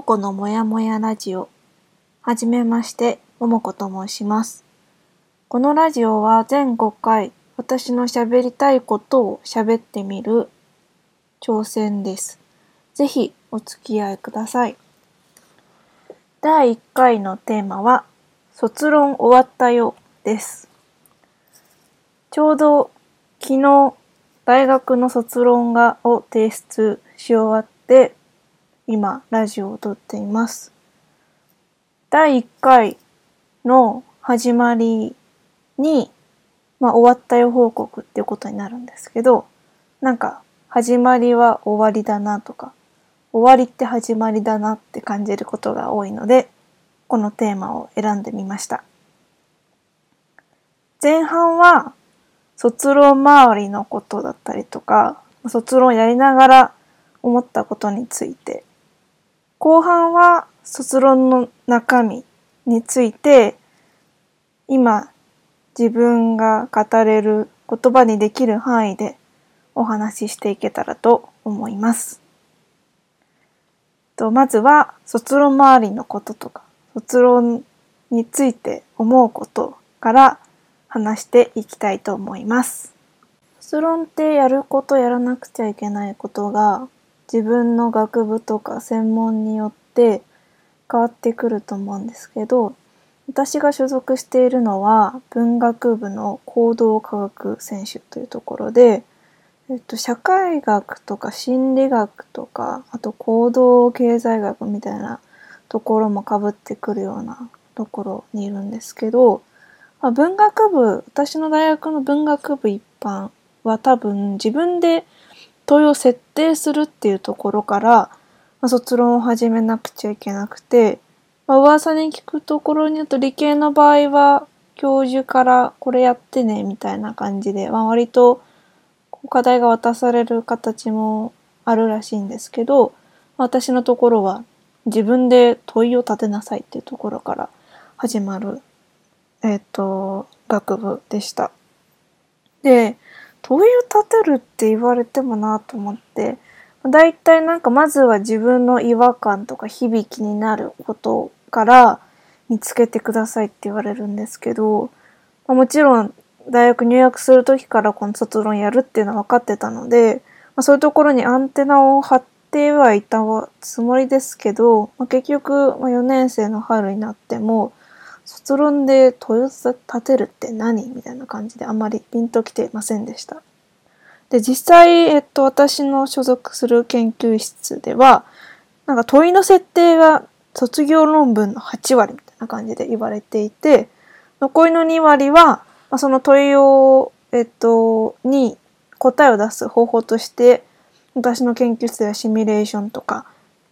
もこのもやもやラジオ。はじめまして、ももこと申します。このラジオは全5回、私の喋りたいことを喋ってみる挑戦です。ぜひお付き合いください。第1回のテーマは、卒論終わったよです。ちょうど昨日、大学の卒論がを提出し終わって、今、ラジオを撮っています。第1回の始まりに、まあ、終わったよ報告っていうことになるんですけど、なんか、始まりは終わりだなとか、終わりって始まりだなって感じることが多いので、このテーマを選んでみました。前半は、卒論周りのことだったりとか、卒論やりながら思ったことについて、後半は卒論の中身について、今自分が語れる言葉にできる範囲でお話ししていけたらと思います。とまずは卒論周りのこととか、卒論について思うことから話していきたいと思います。卒論ってやることやらなくちゃいけないことが自分の学部とか専門によって変わってくると思うんですけど私が所属しているのは文学部の行動科学選手というところで、えっと、社会学とか心理学とかあと行動経済学みたいなところもかぶってくるようなところにいるんですけど、まあ、文学部私の大学の文学部一般は多分自分で問いを設定するっていうところから、まあ、卒論を始めなくちゃいけなくて、まあ、噂に聞くところによると理系の場合は教授からこれやってねみたいな感じで、まあ、割と課題が渡される形もあるらしいんですけど、私のところは自分で問いを立てなさいっていうところから始まる、えっ、と、学部でした。で、問いを立てるって言われてもなと思って、だいたいなんかまずは自分の違和感とか響きになることから見つけてくださいって言われるんですけど、まあ、もちろん大学入学する時からこの卒論やるっていうのは分かってたので、まあ、そういうところにアンテナを張ってはいたつもりですけど、まあ、結局、ま、4年生の春になっても卒論で問いを立てるって何みたいな感じであんまりピンときていませんでした。で、実際、えっと、私の所属する研究室では、なんか問いの設定が卒業論文の8割みたいな感じで言われていて、残りの2割は、まあ、その問いを、えっと、に答えを出す方法として、私の研究室ではシミュレーションとか、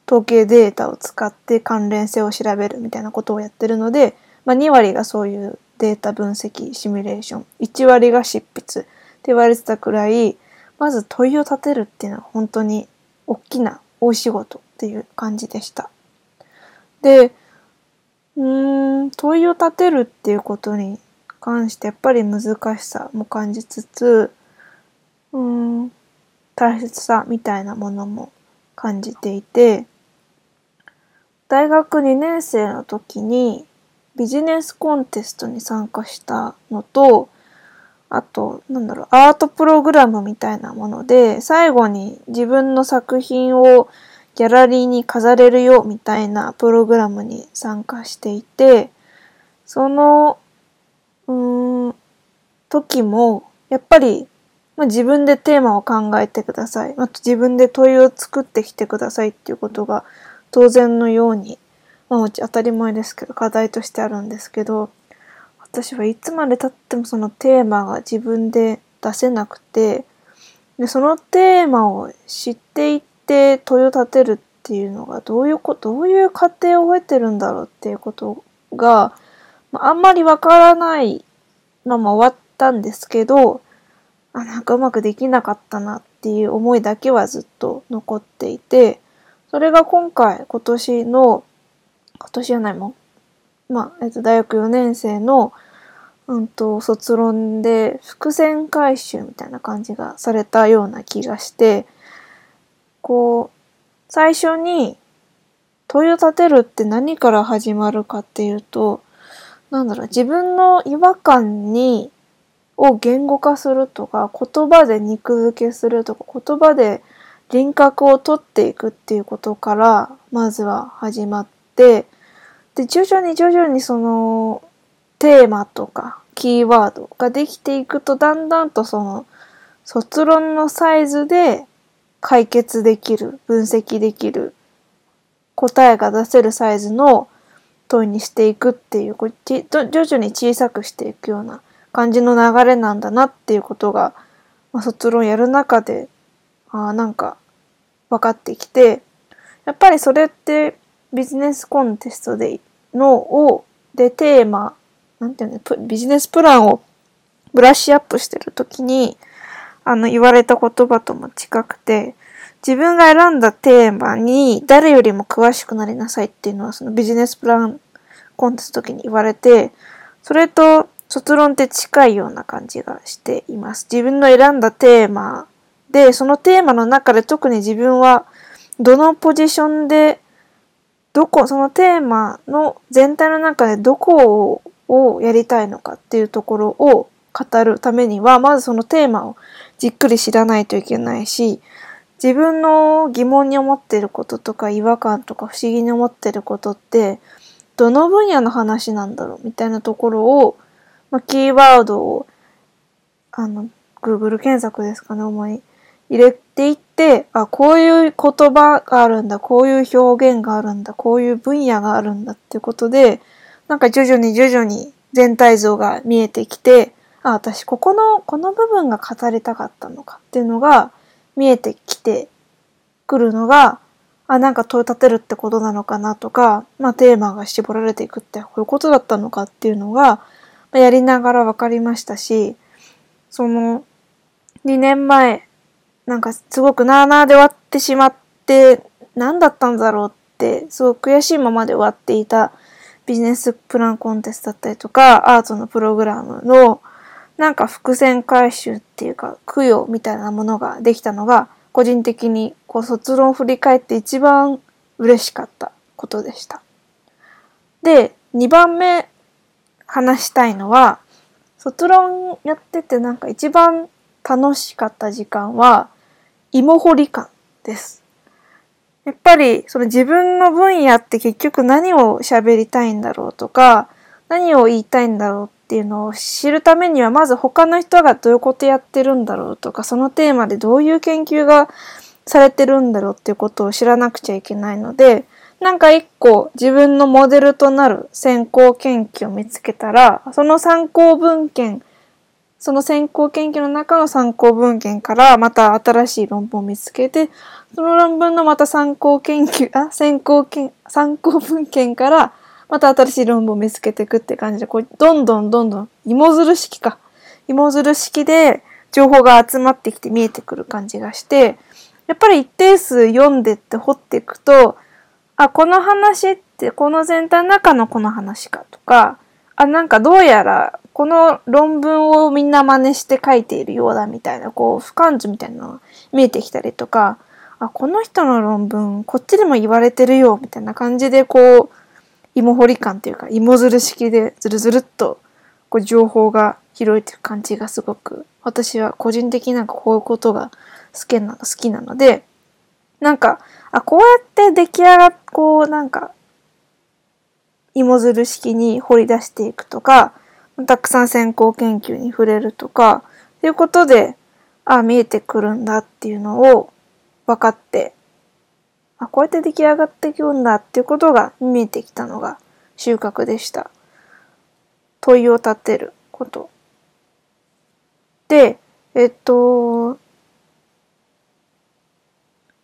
統計データを使って関連性を調べるみたいなことをやってるので、まあ、2割がそういうデータ分析、シミュレーション、1割が執筆って言われてたくらい、まず問いを立てるっていうのは本当に大きな大仕事っていう感じでした。で、うーん、問いを立てるっていうことに関してやっぱり難しさも感じつつ、うーん、大切さみたいなものも感じていて、大学2年生の時にビジネスコンテストに参加したのと、あと、なんだろう、アートプログラムみたいなもので、最後に自分の作品をギャラリーに飾れるよみたいなプログラムに参加していて、その、うーん、時も、やっぱり、まあ、自分でテーマを考えてください。あと自分で問いを作ってきてくださいっていうことが当然のように、まあ、当たり前ですけど、課題としてあるんですけど、私はいつまで経ってもそのテーマが自分で出せなくてでそのテーマを知っていって問いを立てるっていうのがどういうことどういう過程を経てるんだろうっていうことが、まあ、あんまりわからないのも終わったんですけどあなんかうまくできなかったなっていう思いだけはずっと残っていてそれが今回今年の今年じゃないもん。まあ、えっと、大学4年生の、うんと、卒論で伏線回収みたいな感じがされたような気がして、こう、最初に、問いを立てるって何から始まるかっていうと、なんだろう、自分の違和感に、を言語化するとか、言葉で肉付けするとか、言葉で輪郭を取っていくっていうことから、まずは始まっ、で、徐々に徐々にその、テーマとか、キーワードができていくと、だんだんとその、卒論のサイズで解決できる、分析できる、答えが出せるサイズの問いにしていくっていう、徐々に小さくしていくような感じの流れなんだなっていうことが、まあ、卒論やる中で、あなんか分かってきて、やっぱりそれってビジネスコンテストでのを、でテーマ、なんていうの、ビジネスプランをブラッシュアップしてるときに、あの、言われた言葉とも近くて、自分が選んだテーマに誰よりも詳しくなりなさいっていうのはそのビジネスプランコンテスト時に言われて、それと卒論って近いような感じがしています。自分の選んだテーマで、そのテーマの中で特に自分はどのポジションで、どこ、そのテーマの全体の中でどこをやりたいのかっていうところを語るためには、まずそのテーマをじっくり知らないといけないし、自分の疑問に思ってることとか違和感とか不思議に思ってることって、どの分野の話なんだろうみたいなところを、まあ、キーワードを、あの、Google 検索ですかね、主に入れっていって、あ、こういう言葉があるんだ、こういう表現があるんだ、こういう分野があるんだっていうことで、なんか徐々に徐々に全体像が見えてきて、あ、私ここの、この部分が語りたかったのかっていうのが見えてきてくるのが、あ、なんか問い立てるってことなのかなとか、まあテーマが絞られていくってこういうことだったのかっていうのが、まやりながら分かりましたし、その、2年前、なんかすごくなーなーで終わってしまって、何だったんだろうって、すごく悔しいままで終わっていたビジネスプランコンテストだったりとか、アートのプログラムの、なんか伏線回収っていうか、供養みたいなものができたのが、個人的にこう卒論を振り返って一番嬉しかったことでした。で、2番目話したいのは、卒論やっててなんか一番楽しかった時間は、芋掘り感です。やっぱりその自分の分野って結局何を喋りたいんだろうとか、何を言いたいんだろうっていうのを知るためにはまず他の人がどういうことやってるんだろうとかそのテーマでどういう研究がされてるんだろうっていうことを知らなくちゃいけないのでなんか一個自分のモデルとなる先行研究を見つけたらその参考文献その先行研究の中の参考文献からまた新しい論文を見つけてその論文のまた参考研究あ先行研参考文献からまた新しい論文を見つけていくって感じで、こう、どんどんどんどん、芋づる式か。芋づる式で情報が集まってきて見えてくる感じがして、やっぱり一定数読んでって掘っていくと、あ、この話ってこの全体の中のこの話かとか、あ、なんかどうやらこの論文をみんな真似して書いているようだみたいな、こう、俯瞰図みたいなのが見えてきたりとか、あ、この人の論文、こっちでも言われてるよ、みたいな感じで、こう、芋掘り感というか芋づる式でずるずるっとこう情報が広いという感じがすごく私は個人的になんかこういうことが好きなの好きなのでなんかあこうやって出来上がっこうなんか芋づる式に掘り出していくとかたくさん先行研究に触れるとかということでああ見えてくるんだっていうのを分かってあ、こうやって出来上がっていくんだっていうことが見えてきたのが収穫でした。問いを立てること。で、えっと、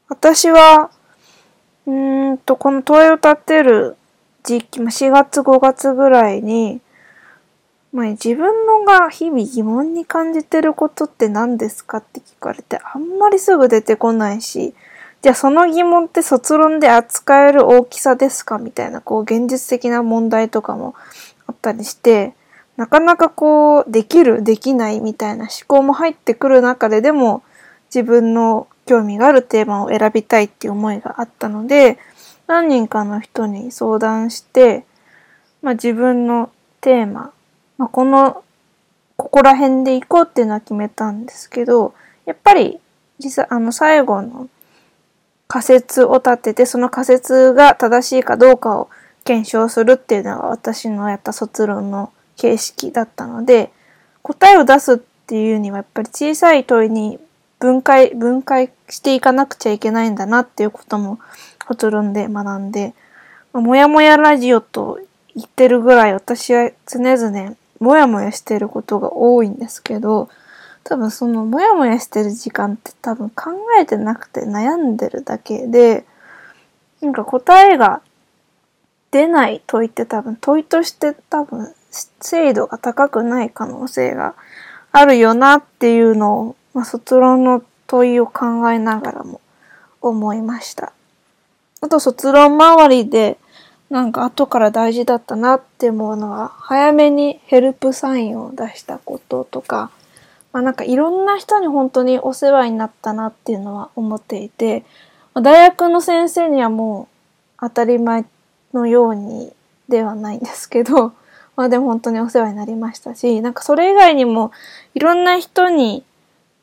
私は、うんと、この問いを立てる時期、4月5月ぐらいに、ま、自分のが日々疑問に感じてることって何ですかって聞かれて、あんまりすぐ出てこないし、じゃあその疑問って卒論で扱える大きさですかみたいな、こう現実的な問題とかもあったりして、なかなかこう、できる、できないみたいな思考も入ってくる中ででも、自分の興味があるテーマを選びたいっていう思いがあったので、何人かの人に相談して、まあ、自分のテーマ、まあ、このここら辺で行こうっていうのは決めたんですけどやっぱり実際あの最後の仮説を立ててその仮説が正しいかどうかを検証するっていうのが私のやった卒論の形式だったので答えを出すっていうにはやっぱり小さい問いに分解分解していかなくちゃいけないんだなっていうことも卒論で学んで、もやもやラジオと言ってるぐらい私は常々もやもやしてることが多いんですけど、多分そのもやもやしてる時間って多分考えてなくて悩んでるだけで、なんか答えが出ない問いって多分問いとして多分精度が高くない可能性があるよなっていうのを、まあ、卒論の問いを考えながらも思いました。あと卒論周りでなんか後から大事だったなって思うのは早めにヘルプサインを出したこととか、まあ、なんかいろんな人に本当にお世話になったなっていうのは思っていて大学の先生にはもう当たり前のようにではないんですけど、まあでも本当にお世話になりましたし、なんかそれ以外にもいろんな人に、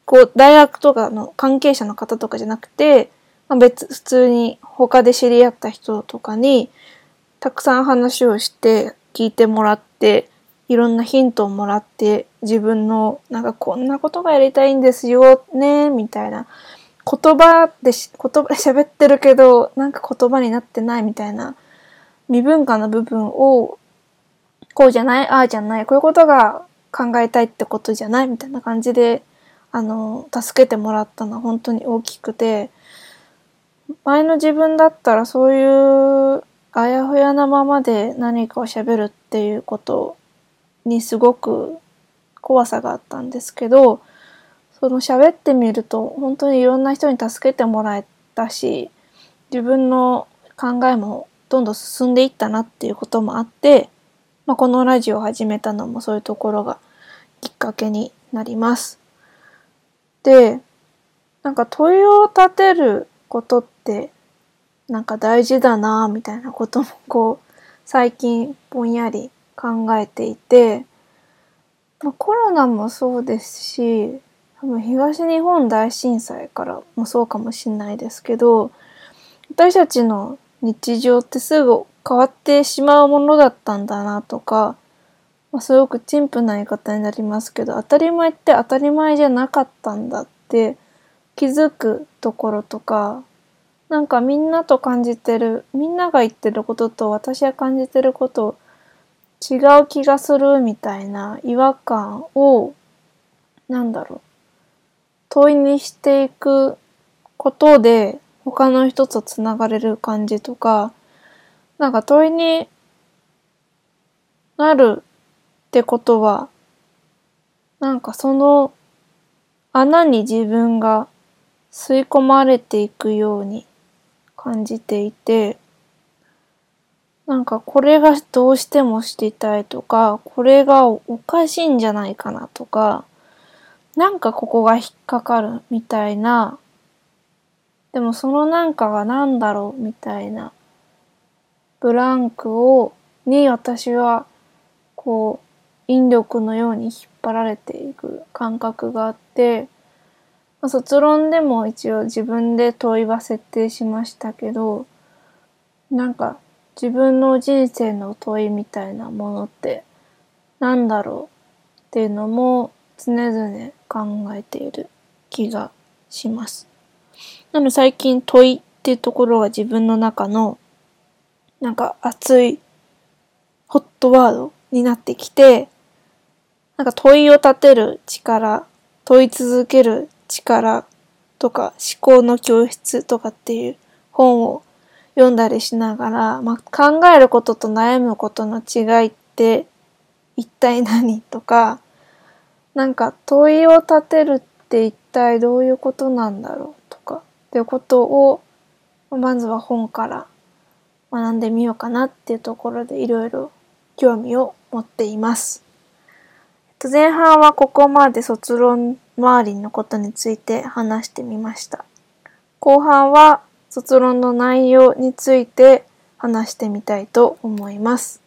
こう大学とかの関係者の方とかじゃなくて、まあ、別、普通に他で知り合った人とかに、たくさん話をして聞いてもらって、いろんなヒントをもらって、自分のなんかこんなことがやりたいんですよね、みたいな。言葉でし、言葉で 喋ってるけど、なんか言葉になってないみたいな。未文化の部分を、こうじゃない、ああじゃない、こういうことが考えたいってことじゃないみたいな感じで、あの、助けてもらったのは本当に大きくて、前の自分だったらそういうあやふやなままで何かを喋るっていうことにすごく怖さがあったんですけど、その喋ってみると本当にいろんな人に助けてもらえたし、自分の考えもどんどん進んでいったなっていうこともあって、まあ、このラジオを始めたのもそういうところがきっかけになります。で、なんか問いを立てることってなんか大事だなみたいなこともこう最近ぼんやり考えていて、まあ、コロナもそうですし多分東日本大震災からもそうかもしれないですけど私たちの日常ってすぐ変わってしまうものだったんだなとか、まあ、すごく陳腐な言い方になりますけど当たり前って当たり前じゃなかったんだって気づくところとかなんかみんなと感じてるみんなが言ってることと私が感じてること違う気がするみたいな違和感をなんだろう問いにしていくことで他の人とつながれる感じとか、なんか問いになるってことは、なんかその穴に自分が吸い込まれていくように感じていて、なんかこれがどうしても知りたいとか、これがおかしいんじゃないかなとか、なんかここが引っかかるみたいなでもそのなんかが何だろうみたいなブランクを、に私はこう引力のように引っ張られていく感覚があって、まあ、卒論でも一応自分で問いは設定しましたけど、なんか自分の人生の問いみたいなものって何だろうっていうのも常々考えている気がします。なので最近問いっていうところが自分の中のなんか熱いホットワードになってきて、なんか問いを立てる力、問い続ける力とか思考の教室とかっていう本を読んだりしながら、まあ、考えることと悩むことの違いって一体何とか、なんか問いを立てるって一体どういうことなんだろうとかっていうことをまずは本から学んでみようかなっていうところでいろいろ興味を持っています。前半はここまで卒論周りのことについて話してみました。後半は卒論の内容について話してみたいと思います。